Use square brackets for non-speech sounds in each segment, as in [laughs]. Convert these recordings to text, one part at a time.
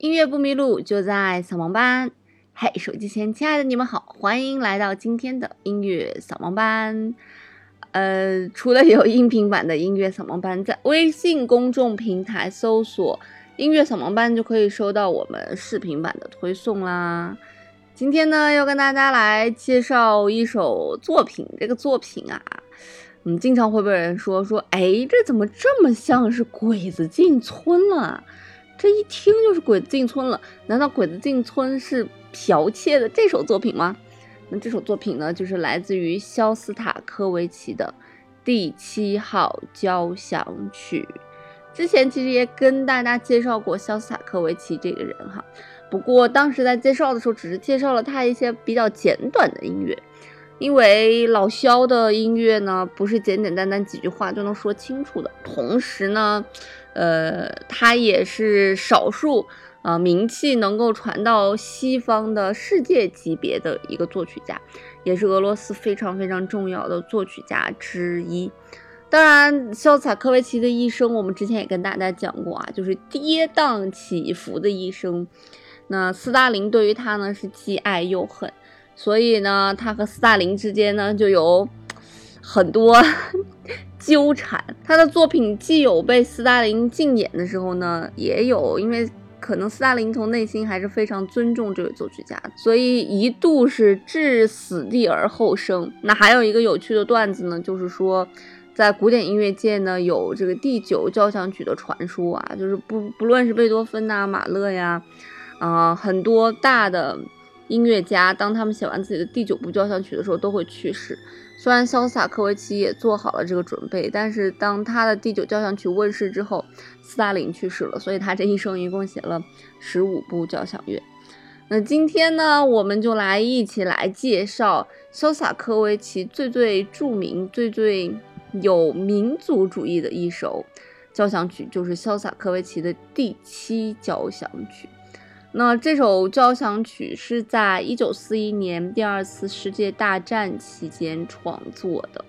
音乐不迷路，就在扫盲班。嘿，手机前亲爱的你们好，欢迎来到今天的音乐扫盲班。呃，除了有音频版的音乐扫盲班，在微信公众平台搜索“音乐扫盲班”就可以收到我们视频版的推送啦。今天呢，要跟大家来介绍一首作品。这个作品啊，嗯，经常会被人说说，哎，这怎么这么像是鬼子进村了？这一听就是鬼子进村了，难道鬼子进村是剽窃的这首作品吗？那这首作品呢，就是来自于肖斯塔科维奇的第七号交响曲。之前其实也跟大家介绍过肖斯塔科维奇这个人哈，不过当时在介绍的时候，只是介绍了他一些比较简短的音乐。因为老肖的音乐呢，不是简简单单几句话就能说清楚的。同时呢，呃，他也是少数啊名气能够传到西方的世界级别的一个作曲家，也是俄罗斯非常非常重要的作曲家之一。当然，肖斯塔科维奇的一生，我们之前也跟大家讲过啊，就是跌宕起伏的一生。那斯大林对于他呢，是既爱又恨。所以呢，他和斯大林之间呢就有很多 [laughs] 纠缠。他的作品既有被斯大林禁演的时候呢，也有因为可能斯大林从内心还是非常尊重这位作曲家，所以一度是置死地而后生。那还有一个有趣的段子呢，就是说在古典音乐界呢有这个第九交响曲的传说啊，就是不不论是贝多芬呐、马勒呀，啊很多大的。音乐家当他们写完自己的第九部交响曲的时候，都会去世。虽然肖斯塔科维奇也做好了这个准备，但是当他的第九交响曲问世之后，斯大林去世了，所以他这一生一共写了十五部交响乐。那今天呢，我们就来一起来介绍肖斯塔科维奇最最著名、最最有民族主义的一首交响曲，就是肖斯塔科维奇的第七交响曲。那这首交响曲是在一九四一年第二次世界大战期间创作的，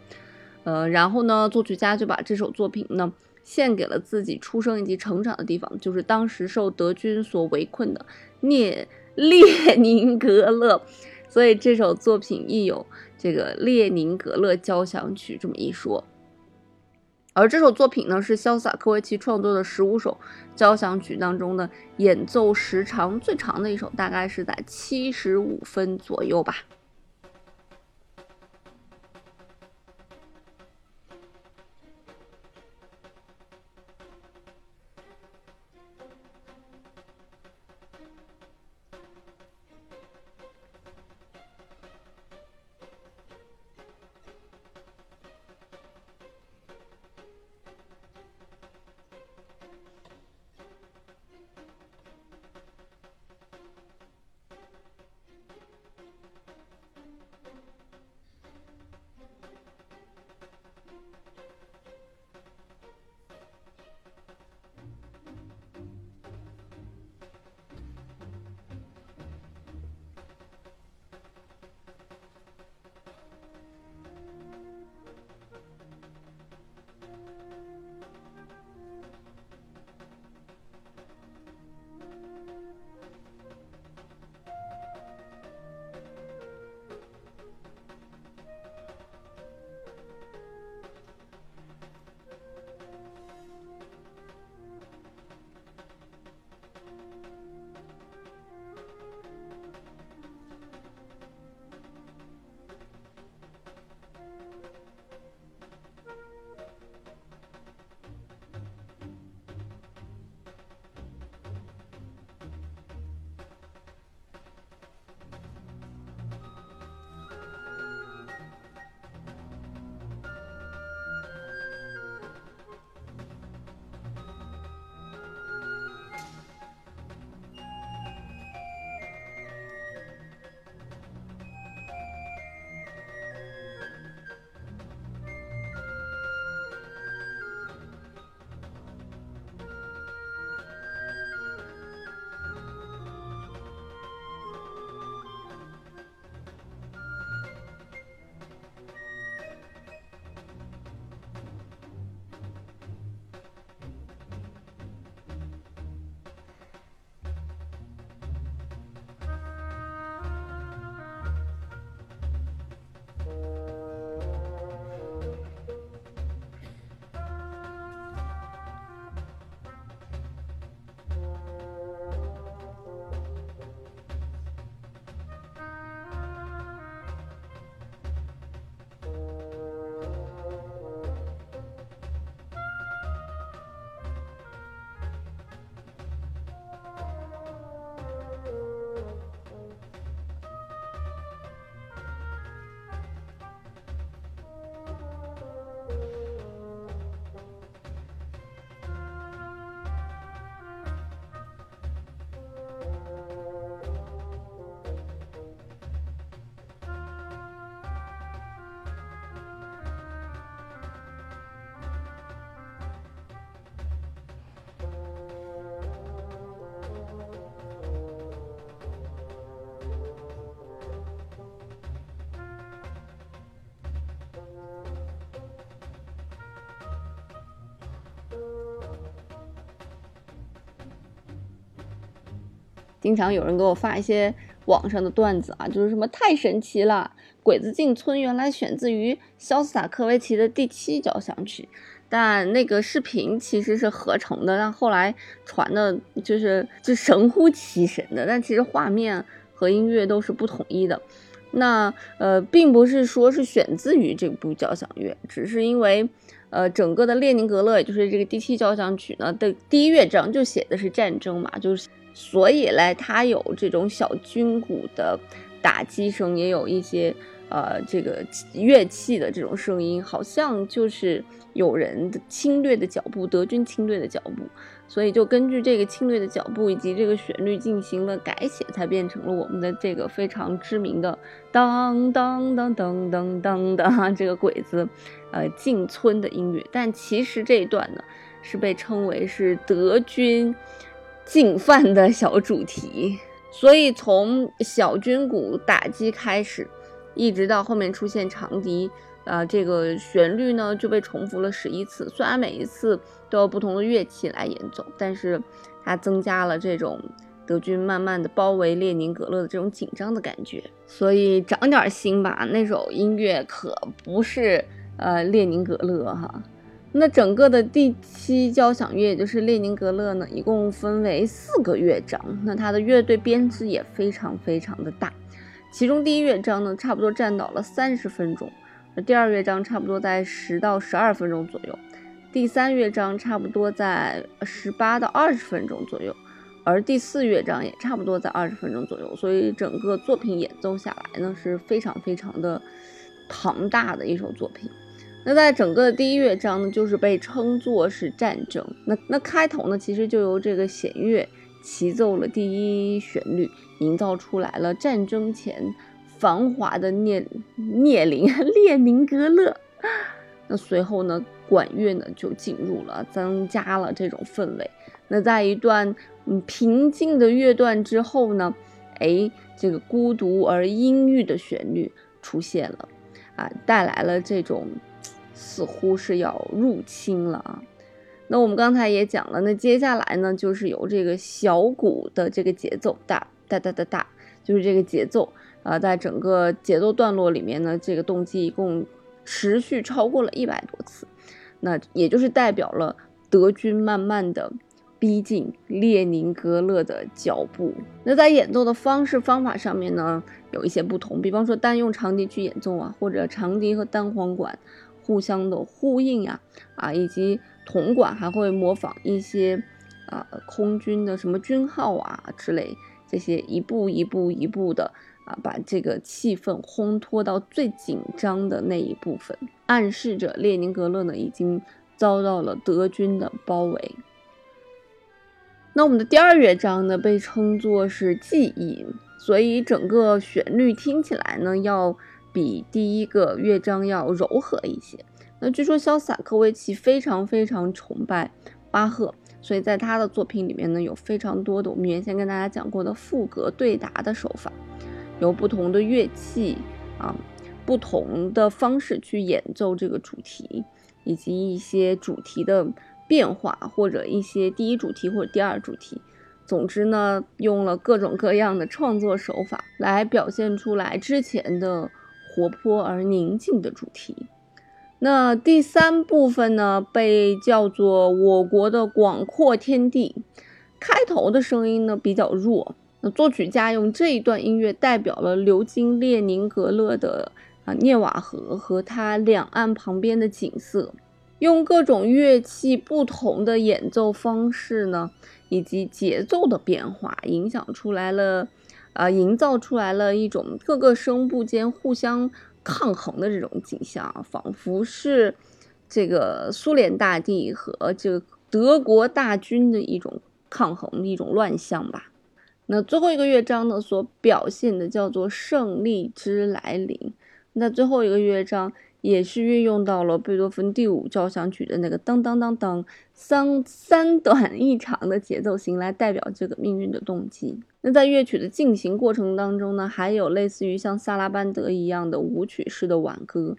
呃，然后呢，作曲家就把这首作品呢献给了自己出生以及成长的地方，就是当时受德军所围困的列列宁格勒，所以这首作品亦有这个列宁格勒交响曲这么一说。而这首作品呢，是肖斯塔科维奇创作的十五首交响曲当中的演奏时长最长的一首，大概是在七十五分左右吧。经常有人给我发一些网上的段子啊，就是什么太神奇了，《鬼子进村》原来选自于肖斯塔科维奇的第七交响曲，但那个视频其实是合成的，但后来传的就是就神乎其神的，但其实画面和音乐都是不统一的。那呃，并不是说是选自于这部交响乐，只是因为。呃，整个的列宁格勒，也就是这个第七交响曲呢的第一乐章就写的是战争嘛，就是所以嘞，它有这种小军鼓的打击声，也有一些呃这个乐器的这种声音，好像就是有人的侵略的脚步，德军侵略的脚步。所以就根据这个侵略的脚步以及这个旋律进行了改写，才变成了我们的这个非常知名的当当当当当当的 [laughs] 这个鬼子，呃进村的音乐。但其实这一段呢，是被称为是德军进犯的小主题。所以从小军鼓打击开始，一直到后面出现长笛。啊，这个旋律呢就被重复了十一次。虽然每一次都有不同的乐器来演奏，但是它增加了这种德军慢慢的包围列宁格勒的这种紧张的感觉。所以长点心吧，那首音乐可不是呃列宁格勒哈。那整个的第七交响乐，也就是列宁格勒呢，一共分为四个乐章。那它的乐队编制也非常非常的大，其中第一乐章呢，差不多占到了三十分钟。那第二乐章差不多在十到十二分钟左右，第三乐章差不多在十八到二十分钟左右，而第四乐章也差不多在二十分钟左右。所以整个作品演奏下来呢，是非常非常的庞大的一首作品。那在整个的第一乐章呢，就是被称作是战争。那那开头呢，其实就由这个弦乐齐奏了第一旋律，营造出来了战争前。繁华的聂聂林 [laughs] 列宁格勒，那随后呢，管乐呢就进入了，增加了这种氛围。那在一段嗯平静的乐段之后呢，哎，这个孤独而阴郁的旋律出现了，啊，带来了这种似乎是要入侵了啊。那我们刚才也讲了，那接下来呢，就是由这个小鼓的这个节奏哒哒哒哒哒，就是这个节奏。啊，在整个节奏段落里面呢，这个动机一共持续超过了一百多次，那也就是代表了德军慢慢的逼近列宁格勒的脚步。那在演奏的方式方法上面呢，有一些不同，比方说单用长笛去演奏啊，或者长笛和单簧管互相的呼应呀，啊，以及铜管还会模仿一些啊空军的什么军号啊之类，这些一步一步一步的。啊，把这个气氛烘托到最紧张的那一部分，暗示着列宁格勒呢已经遭到了德军的包围。那我们的第二乐章呢被称作是记忆，所以整个旋律听起来呢要比第一个乐章要柔和一些。那据说肖斯塔科维奇非常非常崇拜巴赫，所以在他的作品里面呢有非常多的我们原先跟大家讲过的赋格对答的手法。由不同的乐器啊，不同的方式去演奏这个主题，以及一些主题的变化，或者一些第一主题或者第二主题。总之呢，用了各种各样的创作手法来表现出来之前的活泼而宁静的主题。那第三部分呢，被叫做我国的广阔天地。开头的声音呢比较弱。那作曲家用这一段音乐代表了流经列宁格勒的啊涅瓦河和它两岸旁边的景色，用各种乐器不同的演奏方式呢，以及节奏的变化，影响出来了，啊，营造出来了一种各个声部间互相抗衡的这种景象，仿佛是这个苏联大地和这个德国大军的一种抗衡的，一种乱象吧。那最后一个乐章呢，所表现的叫做胜利之来临。那最后一个乐章也是运用到了贝多芬第五交响曲的那个当当当当三三短一长的节奏型来代表这个命运的动机。那在乐曲的进行过程当中呢，还有类似于像萨拉班德一样的舞曲式的挽歌，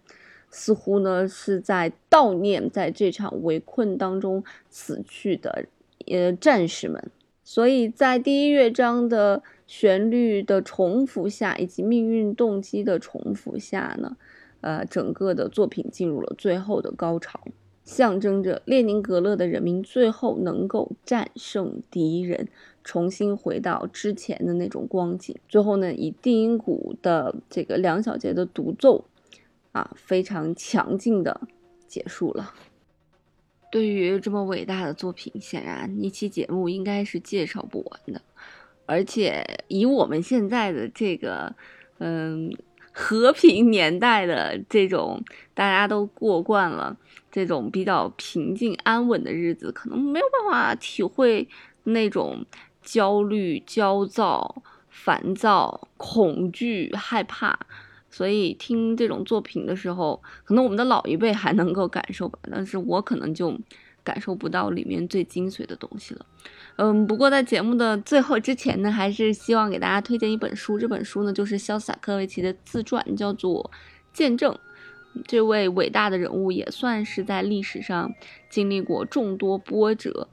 似乎呢是在悼念在这场围困当中死去的呃战士们。所以在第一乐章的旋律的重复下，以及命运动机的重复下呢，呃，整个的作品进入了最后的高潮，象征着列宁格勒的人民最后能够战胜敌人，重新回到之前的那种光景。最后呢，以定音鼓的这个两小节的独奏，啊，非常强劲的结束了。对于这么伟大的作品，显然一期节目应该是介绍不完的。而且以我们现在的这个，嗯，和平年代的这种，大家都过惯了这种比较平静安稳的日子，可能没有办法体会那种焦虑、焦躁、烦躁、恐惧、害怕。所以听这种作品的时候，可能我们的老一辈还能够感受吧，但是我可能就感受不到里面最精髓的东西了。嗯，不过在节目的最后之前呢，还是希望给大家推荐一本书。这本书呢，就是肖斯塔科维奇的自传，叫做《见证》。这位伟大的人物也算是在历史上经历过众多波折，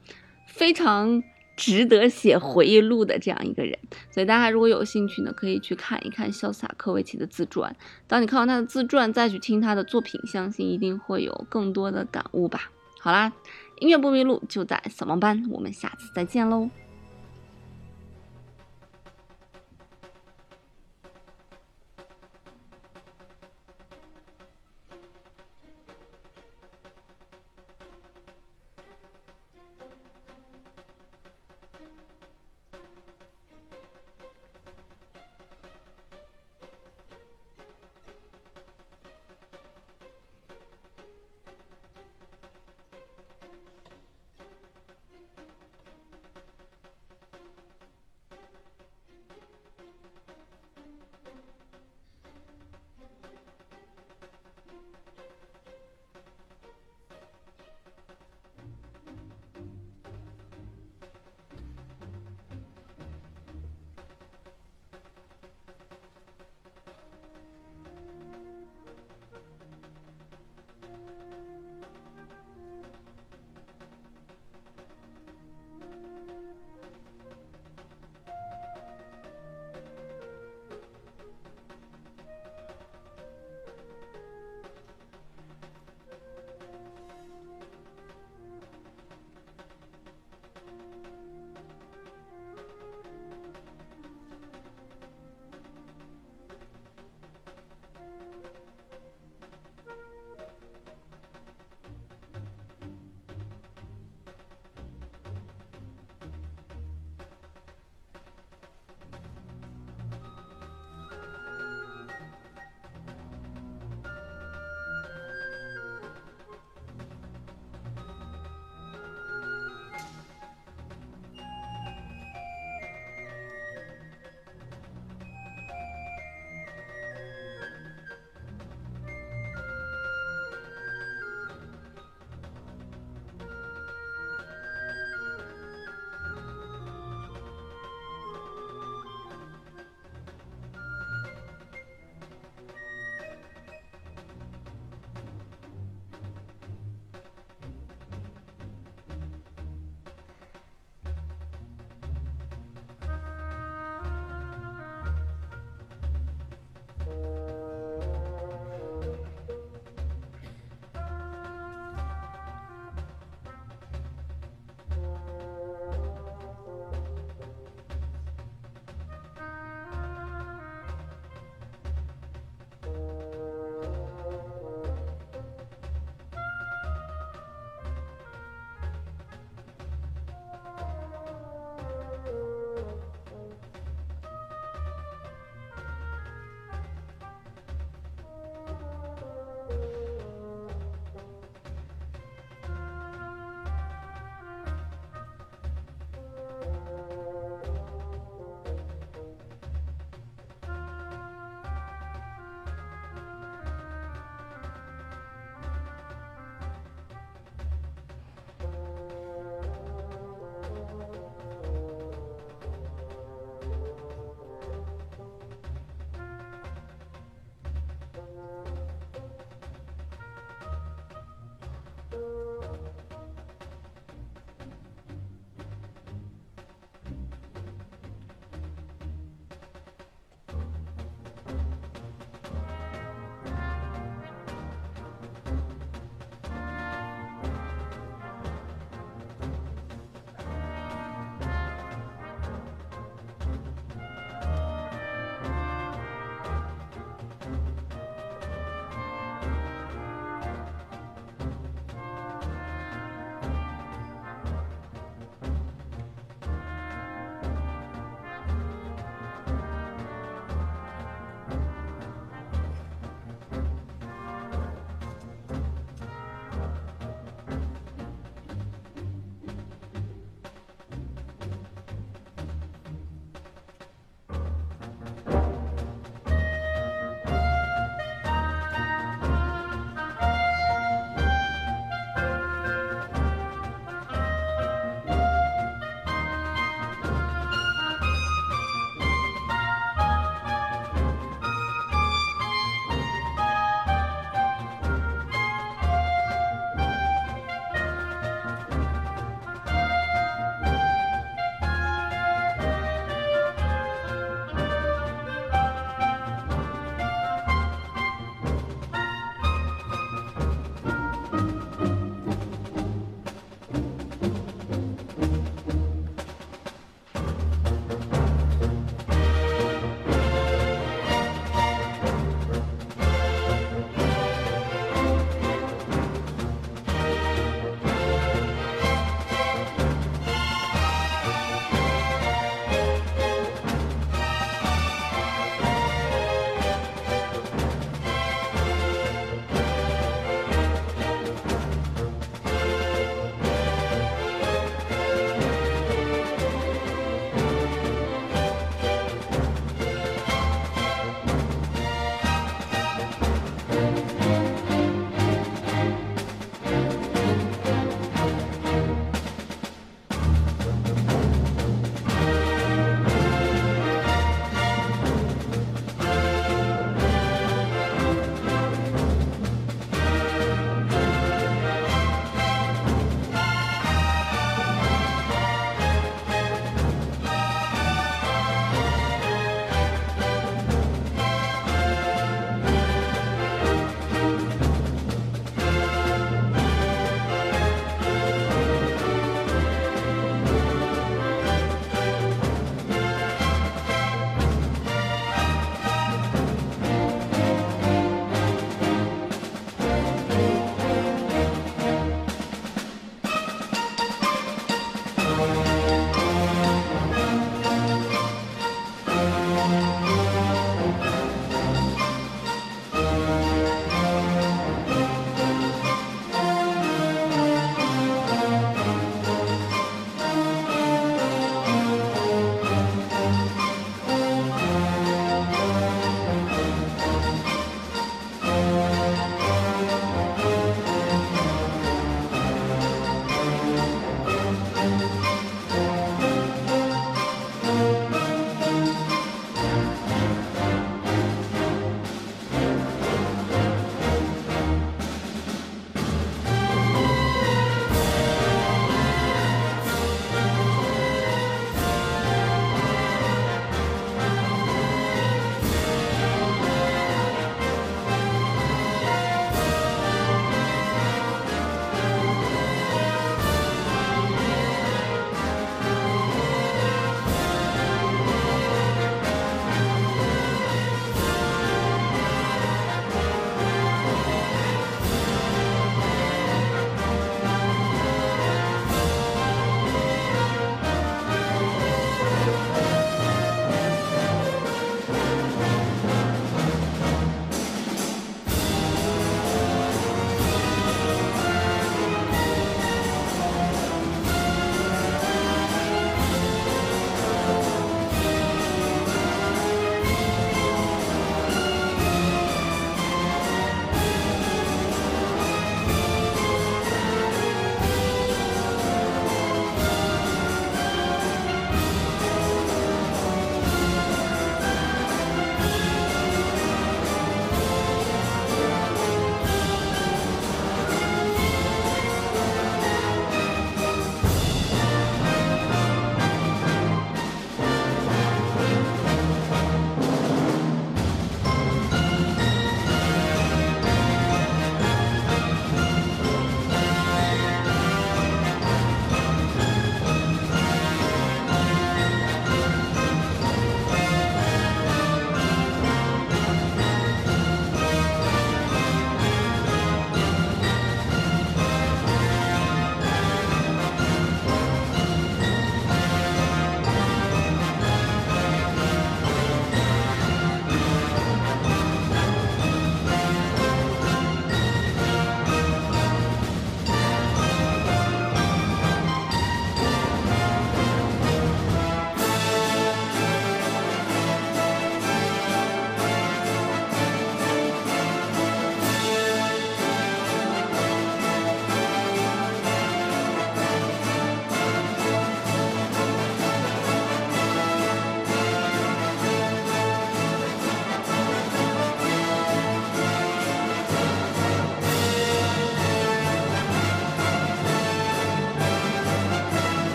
非常。值得写回忆录的这样一个人，所以大家如果有兴趣呢，可以去看一看潇洒科维奇的自传。当你看完他的自传，再去听他的作品，相信一定会有更多的感悟吧。好啦，音乐不迷路就在扫盲班，我们下次再见喽。